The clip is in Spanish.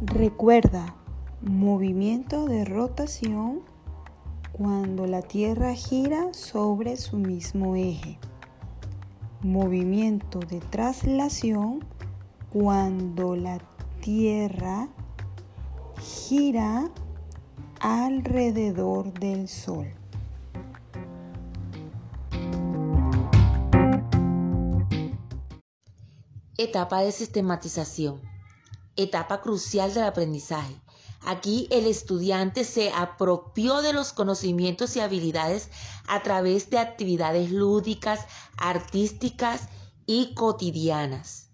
Recuerda, movimiento de rotación cuando la Tierra gira sobre su mismo eje. Movimiento de traslación cuando la Tierra gira alrededor del Sol. Etapa de sistematización. Etapa crucial del aprendizaje. Aquí el estudiante se apropió de los conocimientos y habilidades a través de actividades lúdicas, artísticas y cotidianas.